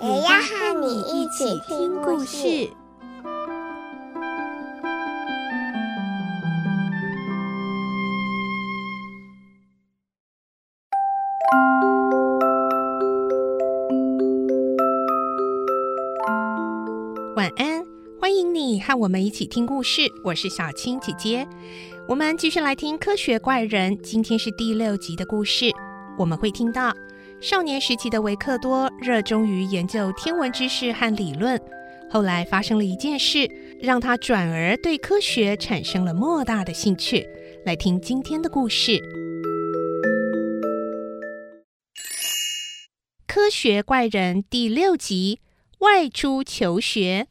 也要和你一起听故事。晚安，欢迎你和我们一起听故事。我是小青姐姐，我们继续来听《科学怪人》，今天是第六集的故事。我们会听到。少年时期的维克多热衷于研究天文知识和理论，后来发生了一件事，让他转而对科学产生了莫大的兴趣。来听今天的故事，《科学怪人》第六集：外出求学。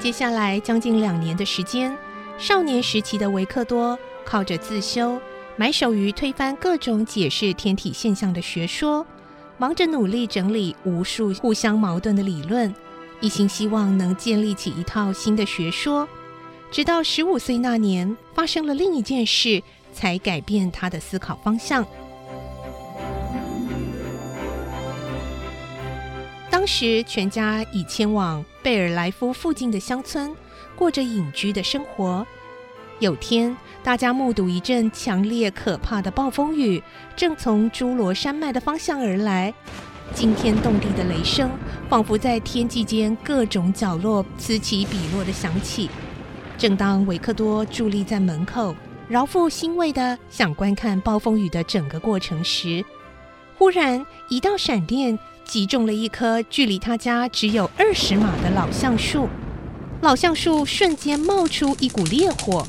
接下来将近两年的时间，少年时期的维克多靠着自修，埋首于推翻各种解释天体现象的学说，忙着努力整理无数互相矛盾的理论，一心希望能建立起一套新的学说。直到十五岁那年，发生了另一件事，才改变他的思考方向。当时，全家已迁往贝尔莱夫附近的乡村，过着隐居的生活。有天，大家目睹一阵强烈可怕的暴风雨，正从侏罗山脉的方向而来。惊天动地的雷声，仿佛在天际间各种角落此起彼落地响起。正当维克多伫立在门口，饶富欣慰地想观看暴风雨的整个过程时，忽然一道闪电。击中了一棵距离他家只有二十码的老橡树，老橡树瞬间冒出一股烈火。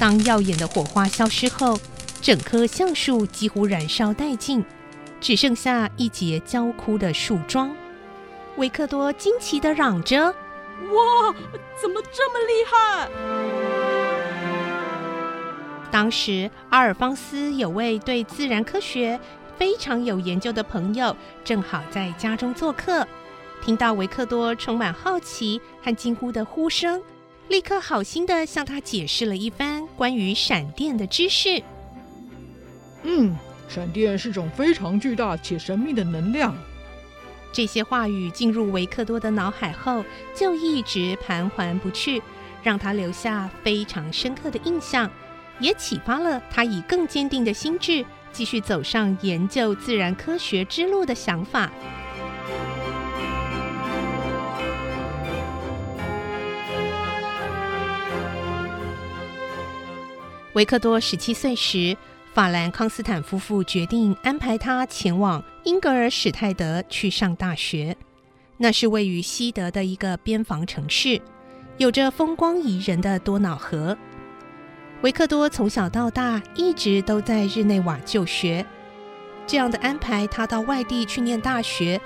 当耀眼的火花消失后，整棵橡树几乎燃烧殆尽，只剩下一截焦枯的树桩。维克多惊奇地嚷着：“哇，怎么这么厉害？”当时，阿尔方斯有位对自然科学非常有研究的朋友正好在家中做客，听到维克多充满好奇和惊呼的呼声，立刻好心的向他解释了一番关于闪电的知识。嗯，闪电是种非常巨大且神秘的能量。这些话语进入维克多的脑海后，就一直盘桓不去，让他留下非常深刻的印象，也启发了他以更坚定的心智。继续走上研究自然科学之路的想法。维克多十七岁时，法兰康斯坦夫妇决定安排他前往英格尔史泰德去上大学。那是位于西德的一个边防城市，有着风光宜人的多瑙河。维克多从小到大一直都在日内瓦就学，这样的安排他到外地去念大学。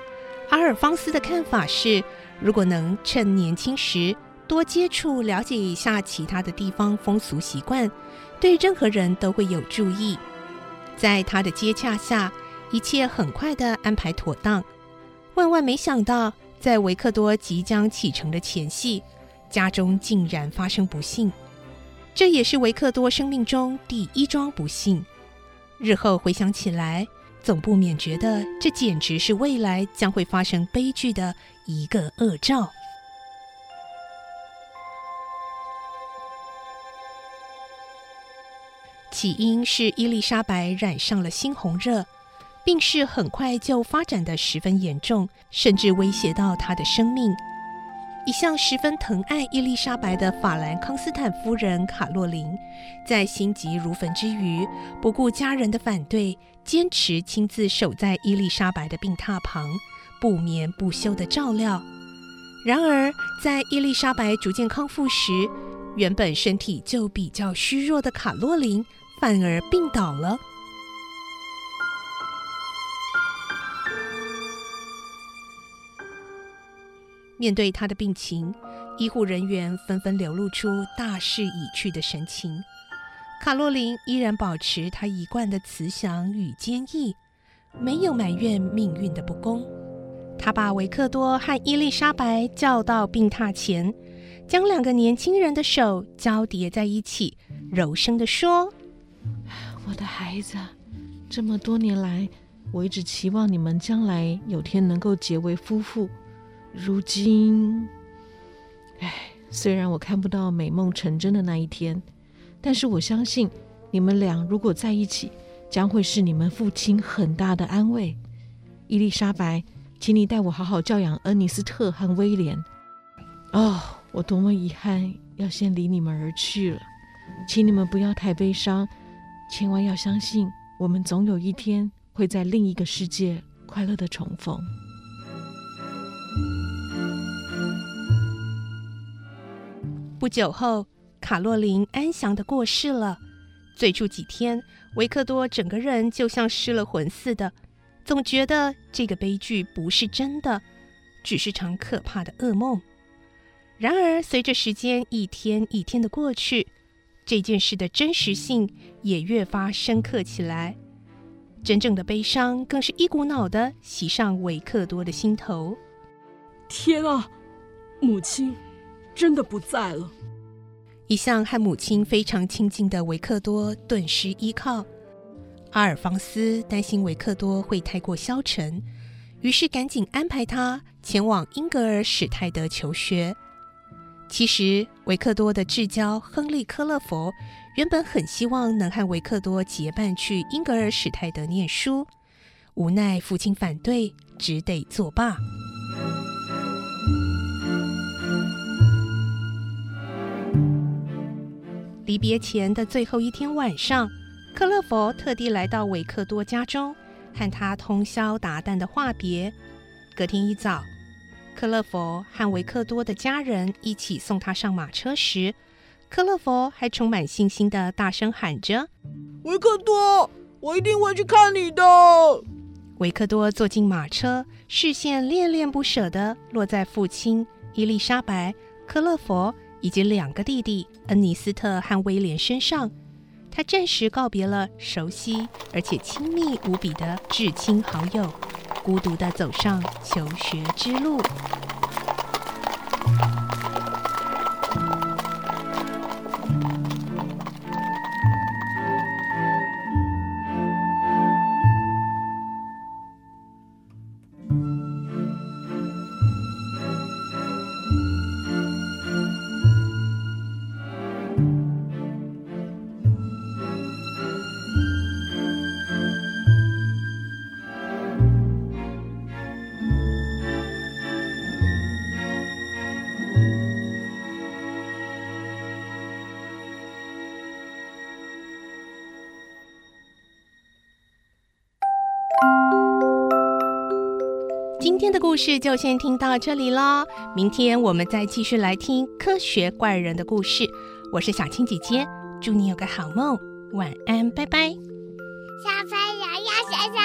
阿尔方斯的看法是，如果能趁年轻时多接触、了解一下其他的地方风俗习惯，对任何人都会有助益。在他的接洽下，一切很快地安排妥当。万万没想到，在维克多即将启程的前夕，家中竟然发生不幸。这也是维克多生命中第一桩不幸。日后回想起来，总不免觉得这简直是未来将会发生悲剧的一个恶兆。起因是伊丽莎白染上了猩红热，病势很快就发展得十分严重，甚至威胁到她的生命。一向十分疼爱伊丽莎白的法兰康斯坦夫人卡洛琳，在心急如焚之余，不顾家人的反对，坚持亲自守在伊丽莎白的病榻旁，不眠不休地照料。然而，在伊丽莎白逐渐康复时，原本身体就比较虚弱的卡洛琳反而病倒了。面对他的病情，医护人员纷纷流露出大势已去的神情。卡洛琳依然保持她一贯的慈祥与坚毅，没有埋怨命运的不公。她把维克多和伊丽莎白叫到病榻前，将两个年轻人的手交叠在一起，柔声地说：“我的孩子，这么多年来，我一直期望你们将来有天能够结为夫妇。如今，唉，虽然我看不到美梦成真的那一天。”但是我相信，你们俩如果在一起，将会是你们父亲很大的安慰。伊丽莎白，请你代我好好教养恩尼斯特和威廉。哦，我多么遗憾要先离你们而去了，请你们不要太悲伤，千万要相信，我们总有一天会在另一个世界快乐的重逢。不久后。卡洛琳安详地过世了。最初几天，维克多整个人就像失了魂似的，总觉得这个悲剧不是真的，只是场可怕的噩梦。然而，随着时间一天一天的过去，这件事的真实性也越发深刻起来。真正的悲伤更是一股脑的袭上维克多的心头。天啊，母亲真的不在了！一向和母亲非常亲近的维克多顿时依靠。阿尔方斯担心维克多会太过消沉，于是赶紧安排他前往英格尔史泰德求学。其实，维克多的至交亨利·科勒佛原本很希望能和维克多结伴去英格尔史泰德念书，无奈父亲反对，只得作罢。离别前的最后一天晚上，克勒佛特地来到维克多家中，和他通宵达旦的话别。隔天一早，克勒佛和维克多的家人一起送他上马车时，克勒佛还充满信心的大声喊着：“维克多，我一定会去看你的。”维克多坐进马车，视线恋恋不舍地落在父亲伊丽莎白、克勒佛。以及两个弟弟恩尼斯特和威廉身上，他暂时告别了熟悉而且亲密无比的至亲好友，孤独地走上求学之路。今天的故事就先听到这里喽，明天我们再继续来听科学怪人的故事。我是小青姐姐，祝你有个好梦，晚安，拜拜。小朋友要睡觉，